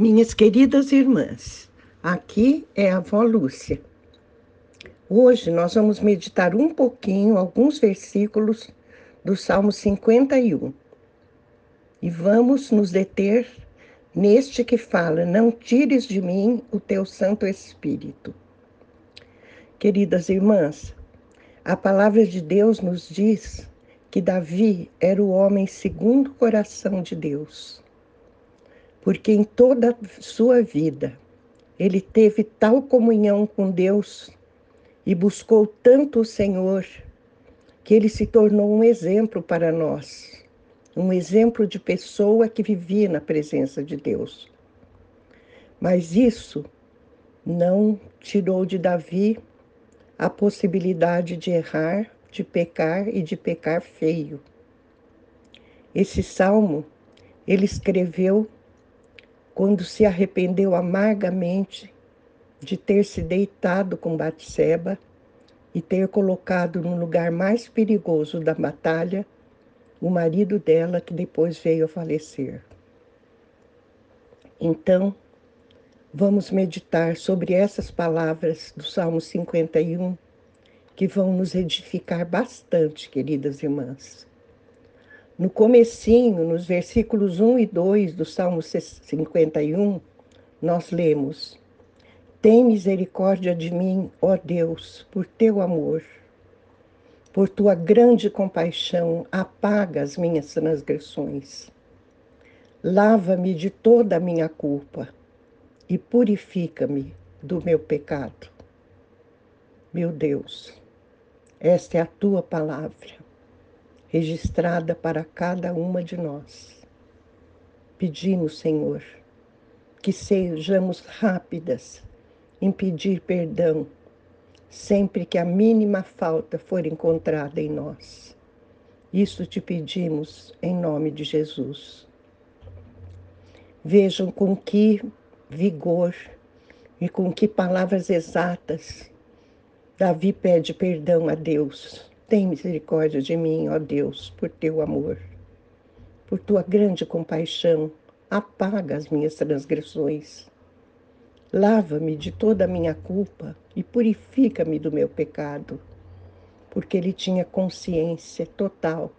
Minhas queridas irmãs, aqui é a avó Lúcia. Hoje nós vamos meditar um pouquinho alguns versículos do Salmo 51. E vamos nos deter neste que fala: Não tires de mim o teu Santo Espírito. Queridas irmãs, a palavra de Deus nos diz que Davi era o homem segundo o coração de Deus porque em toda a sua vida ele teve tal comunhão com Deus e buscou tanto o Senhor que ele se tornou um exemplo para nós, um exemplo de pessoa que vivia na presença de Deus. Mas isso não tirou de Davi a possibilidade de errar, de pecar e de pecar feio. Esse salmo ele escreveu quando se arrependeu amargamente de ter se deitado com Batseba e ter colocado no lugar mais perigoso da batalha o marido dela que depois veio a falecer. Então, vamos meditar sobre essas palavras do Salmo 51 que vão nos edificar bastante, queridas irmãs. No comecinho, nos versículos 1 e 2 do Salmo 51, nós lemos: Tem misericórdia de mim, ó Deus, por teu amor. Por tua grande compaixão, apaga as minhas transgressões. Lava-me de toda a minha culpa e purifica-me do meu pecado. Meu Deus, esta é a tua palavra registrada para cada uma de nós. Pedimos, Senhor, que sejamos rápidas em pedir perdão sempre que a mínima falta for encontrada em nós. Isso te pedimos em nome de Jesus. Vejam com que vigor e com que palavras exatas Davi pede perdão a Deus tem misericórdia de mim, ó Deus, por teu amor. Por tua grande compaixão, apaga as minhas transgressões. Lava-me de toda a minha culpa e purifica-me do meu pecado. Porque ele tinha consciência total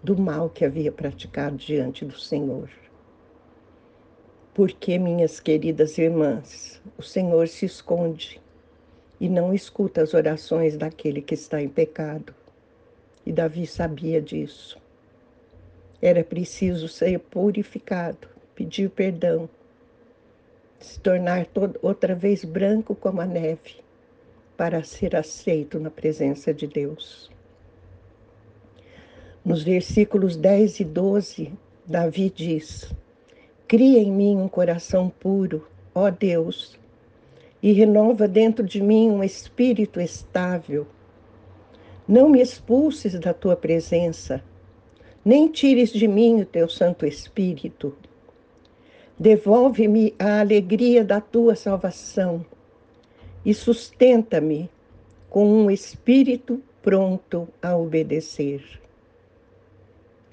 do mal que havia praticado diante do Senhor. Porque, minhas queridas irmãs, o Senhor se esconde e não escuta as orações daquele que está em pecado. E Davi sabia disso. Era preciso ser purificado, pedir perdão, se tornar outra vez branco como a neve, para ser aceito na presença de Deus. Nos versículos 10 e 12, Davi diz: Cria em mim um coração puro, ó Deus, e renova dentro de mim um espírito estável. Não me expulses da tua presença, nem tires de mim o teu Santo Espírito. Devolve-me a alegria da tua salvação e sustenta-me com um espírito pronto a obedecer.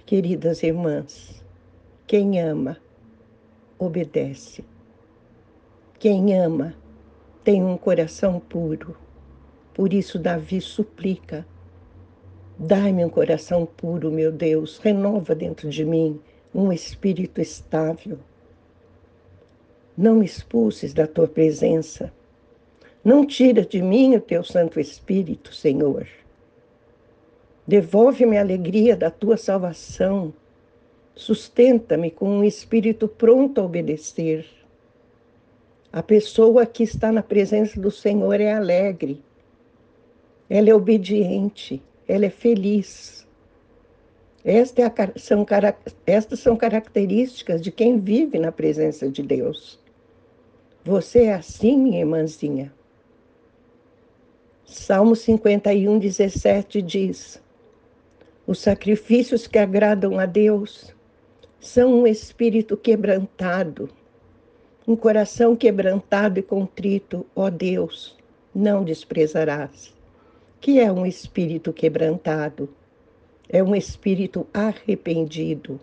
Queridas irmãs, quem ama, obedece. Quem ama, tem um coração puro. Por isso, Davi suplica: Dai-me um coração puro, meu Deus, renova dentro de mim um espírito estável. Não me expulses da tua presença. Não tira de mim o teu Santo Espírito, Senhor. Devolve-me a alegria da tua salvação. Sustenta-me com um espírito pronto a obedecer. A pessoa que está na presença do Senhor é alegre, ela é obediente, ela é feliz. Esta é a, são, estas são características de quem vive na presença de Deus. Você é assim, minha irmãzinha. Salmo 51, 17 diz: Os sacrifícios que agradam a Deus são um espírito quebrantado um coração quebrantado e contrito, ó Deus, não desprezarás. Que é um espírito quebrantado? É um espírito arrependido.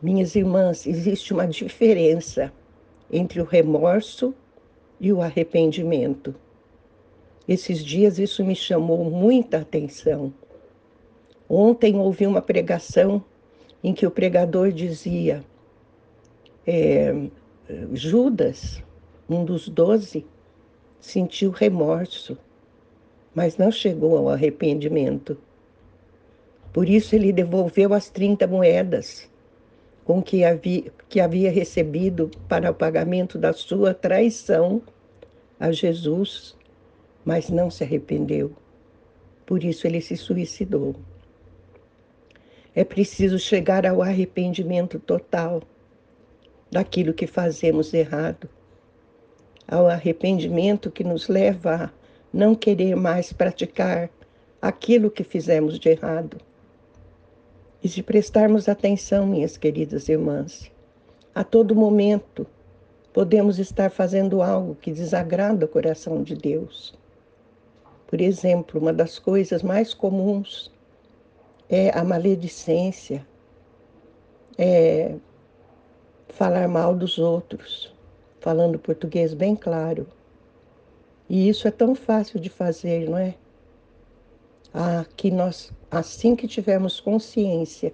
Minhas irmãs, existe uma diferença entre o remorso e o arrependimento. Esses dias isso me chamou muita atenção. Ontem ouvi uma pregação em que o pregador dizia: é, Judas, um dos doze, sentiu remorso, mas não chegou ao arrependimento. Por isso ele devolveu as 30 moedas com que havia, que havia recebido para o pagamento da sua traição a Jesus, mas não se arrependeu. Por isso ele se suicidou. É preciso chegar ao arrependimento total daquilo que fazemos errado, ao arrependimento que nos leva a não querer mais praticar aquilo que fizemos de errado. E se prestarmos atenção, minhas queridas irmãs, a todo momento podemos estar fazendo algo que desagrada o coração de Deus. Por exemplo, uma das coisas mais comuns é a maledicência, é falar mal dos outros, falando português bem claro. E isso é tão fácil de fazer, não é? Ah, que nós, assim que tivermos consciência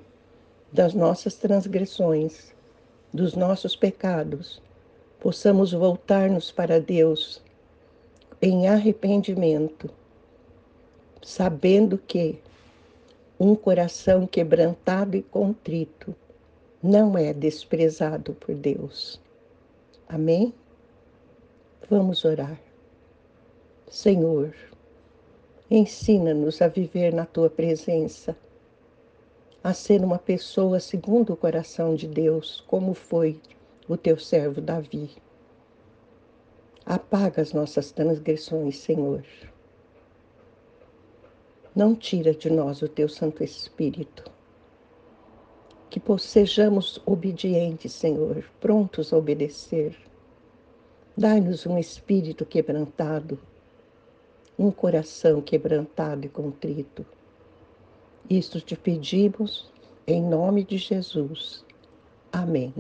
das nossas transgressões, dos nossos pecados, possamos voltar-nos para Deus em arrependimento, sabendo que um coração quebrantado e contrito não é desprezado por Deus. Amém? Vamos orar. Senhor, ensina-nos a viver na tua presença, a ser uma pessoa segundo o coração de Deus, como foi o teu servo Davi. Apaga as nossas transgressões, Senhor não tira de nós o teu Santo Espírito. Que sejamos obedientes, Senhor, prontos a obedecer. Dai-nos um espírito quebrantado, um coração quebrantado e contrito. Isto te pedimos em nome de Jesus. Amém.